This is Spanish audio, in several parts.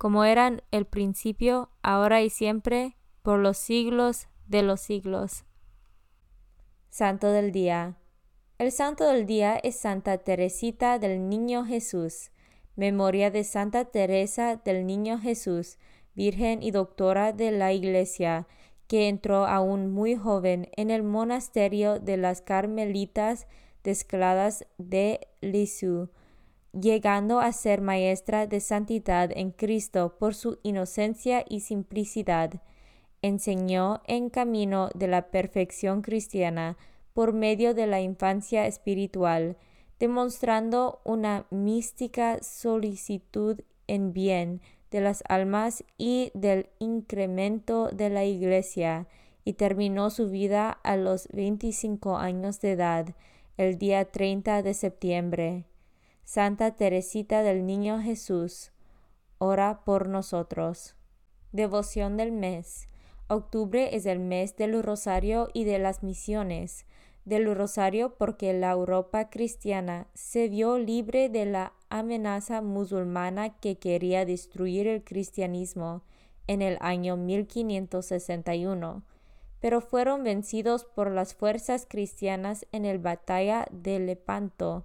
como eran el principio, ahora y siempre, por los siglos de los siglos. Santo del Día. El Santo del Día es Santa Teresita del Niño Jesús. Memoria de Santa Teresa del Niño Jesús, Virgen y Doctora de la Iglesia, que entró aún muy joven en el monasterio de las Carmelitas Descladas de Lisieux llegando a ser maestra de santidad en Cristo por su inocencia y simplicidad. Enseñó en camino de la perfección cristiana por medio de la infancia espiritual, demostrando una mística solicitud en bien de las almas y del incremento de la Iglesia, y terminó su vida a los 25 años de edad, el día 30 de septiembre. Santa Teresita del Niño Jesús, ora por nosotros. Devoción del mes. Octubre es el mes del rosario y de las misiones. Del rosario porque la Europa cristiana se vio libre de la amenaza musulmana que quería destruir el cristianismo en el año 1561, pero fueron vencidos por las fuerzas cristianas en la batalla de Lepanto,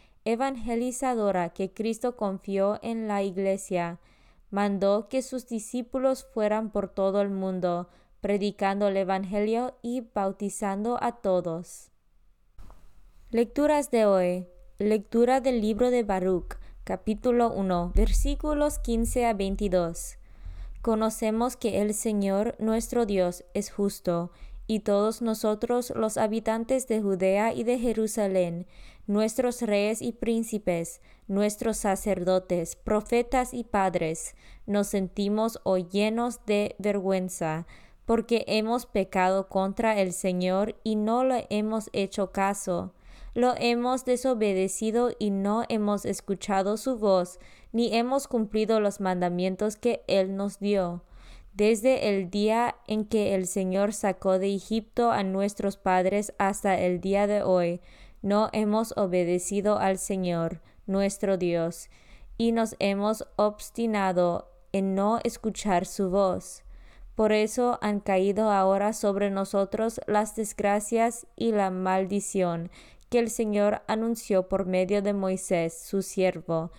evangelizadora que Cristo confió en la Iglesia, mandó que sus discípulos fueran por todo el mundo, predicando el Evangelio y bautizando a todos. Lecturas de hoy. Lectura del libro de Baruch, capítulo 1, versículos 15 a 22. Conocemos que el Señor nuestro Dios es justo, y todos nosotros los habitantes de Judea y de Jerusalén, nuestros reyes y príncipes, nuestros sacerdotes, profetas y padres, nos sentimos hoy llenos de vergüenza, porque hemos pecado contra el Señor y no le hemos hecho caso. Lo hemos desobedecido y no hemos escuchado su voz, ni hemos cumplido los mandamientos que Él nos dio. Desde el día en que el Señor sacó de Egipto a nuestros padres hasta el día de hoy, no hemos obedecido al Señor, nuestro Dios, y nos hemos obstinado en no escuchar su voz. Por eso han caído ahora sobre nosotros las desgracias y la maldición que el Señor anunció por medio de Moisés, su siervo,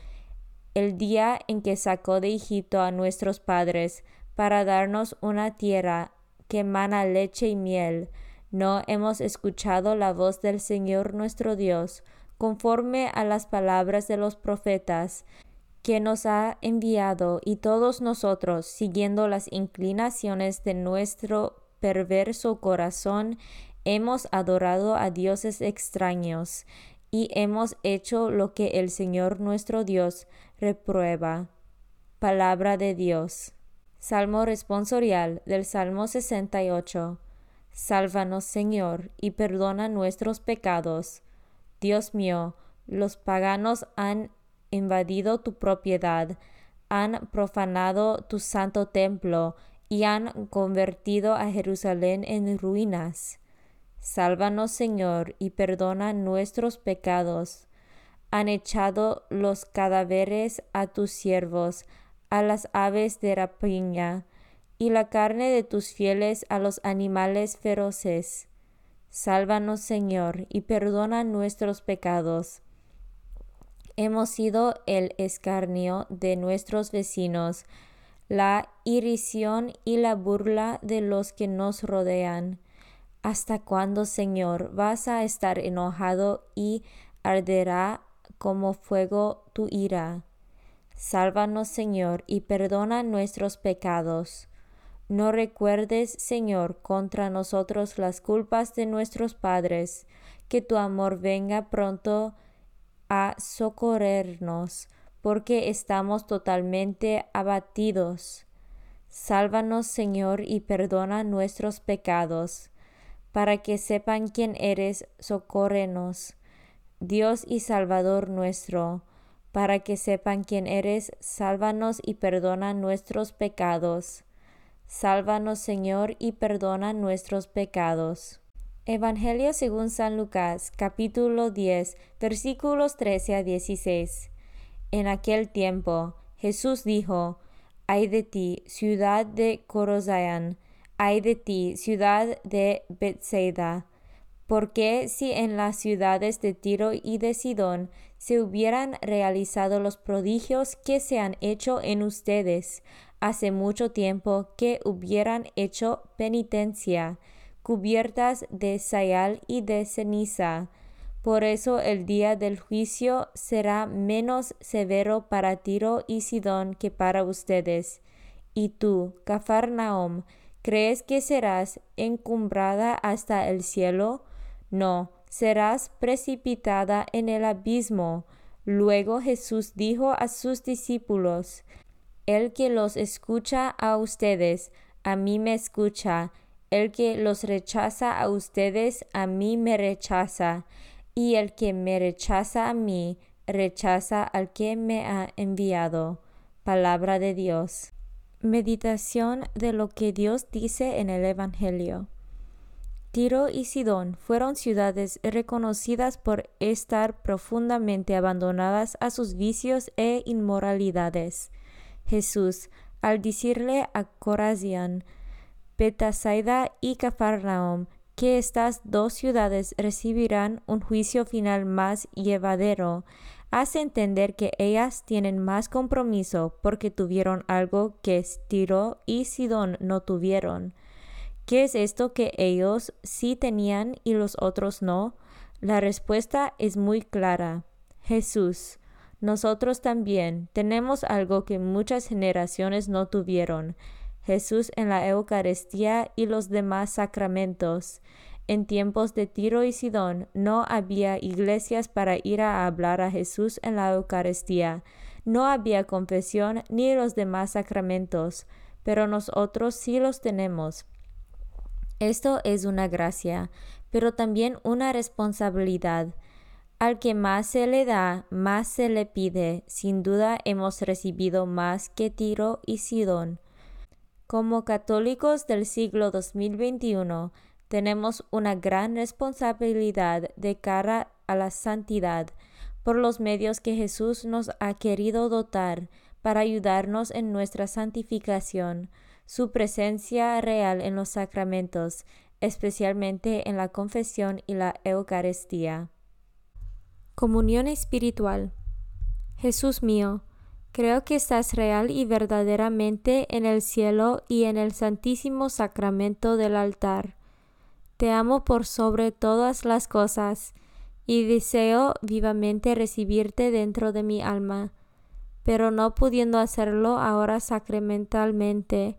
el día en que sacó de Egipto a nuestros padres, para darnos una tierra que emana leche y miel. No hemos escuchado la voz del Señor nuestro Dios, conforme a las palabras de los profetas, que nos ha enviado, y todos nosotros, siguiendo las inclinaciones de nuestro perverso corazón, hemos adorado a dioses extraños, y hemos hecho lo que el Señor nuestro Dios reprueba. Palabra de Dios. Salmo responsorial del Salmo 68. Sálvanos, Señor, y perdona nuestros pecados. Dios mío, los paganos han invadido tu propiedad, han profanado tu santo templo y han convertido a Jerusalén en ruinas. Sálvanos, Señor, y perdona nuestros pecados. Han echado los cadáveres a tus siervos, a las aves de rapiña, y la carne de tus fieles a los animales feroces. Sálvanos, Señor, y perdona nuestros pecados hemos sido el escarnio de nuestros vecinos, la irrisión y la burla de los que nos rodean. ¿Hasta cuándo, Señor, vas a estar enojado y arderá como fuego tu ira? Sálvanos, Señor, y perdona nuestros pecados. No recuerdes, Señor, contra nosotros las culpas de nuestros padres, que tu amor venga pronto a socorrernos, porque estamos totalmente abatidos. Sálvanos, Señor, y perdona nuestros pecados, para que sepan quién eres, socórrenos. Dios y Salvador nuestro, para que sepan quién eres, sálvanos y perdona nuestros pecados. Sálvanos, Señor, y perdona nuestros pecados. Evangelio según San Lucas, capítulo 10, versículos 13 a 16. En aquel tiempo, Jesús dijo, Ay de ti, ciudad de Corozayan, ay de ti, ciudad de Bethsaida, porque si en las ciudades de Tiro y de Sidón se hubieran realizado los prodigios que se han hecho en ustedes, hace mucho tiempo que hubieran hecho penitencia, cubiertas de sayal y de ceniza. Por eso el día del juicio será menos severo para Tiro y Sidón que para ustedes. Y tú, Cafarnaum, ¿crees que serás encumbrada hasta el cielo? No, serás precipitada en el abismo. Luego Jesús dijo a sus discípulos, El que los escucha a ustedes, a mí me escucha, el que los rechaza a ustedes, a mí me rechaza, y el que me rechaza a mí, rechaza al que me ha enviado. Palabra de Dios. Meditación de lo que Dios dice en el Evangelio. Tiro y Sidón fueron ciudades reconocidas por estar profundamente abandonadas a sus vicios e inmoralidades. Jesús, al decirle a Corazian, Betasaida y Cafarnaum, que estas dos ciudades recibirán un juicio final más llevadero, hace entender que ellas tienen más compromiso porque tuvieron algo que Tiro y Sidón no tuvieron. ¿Qué es esto que ellos sí tenían y los otros no? La respuesta es muy clara. Jesús. Nosotros también tenemos algo que muchas generaciones no tuvieron. Jesús en la Eucaristía y los demás sacramentos. En tiempos de Tiro y Sidón no había iglesias para ir a hablar a Jesús en la Eucaristía, no había confesión ni los demás sacramentos, pero nosotros sí los tenemos. Esto es una gracia, pero también una responsabilidad. Al que más se le da, más se le pide. Sin duda hemos recibido más que Tiro y Sidón. Como católicos del siglo 2021, tenemos una gran responsabilidad de cara a la santidad por los medios que Jesús nos ha querido dotar para ayudarnos en nuestra santificación, su presencia real en los sacramentos, especialmente en la confesión y la Eucaristía. Comunión espiritual. Jesús mío, creo que estás real y verdaderamente en el cielo y en el santísimo sacramento del altar. Te amo por sobre todas las cosas, y deseo vivamente recibirte dentro de mi alma pero no pudiendo hacerlo ahora sacramentalmente,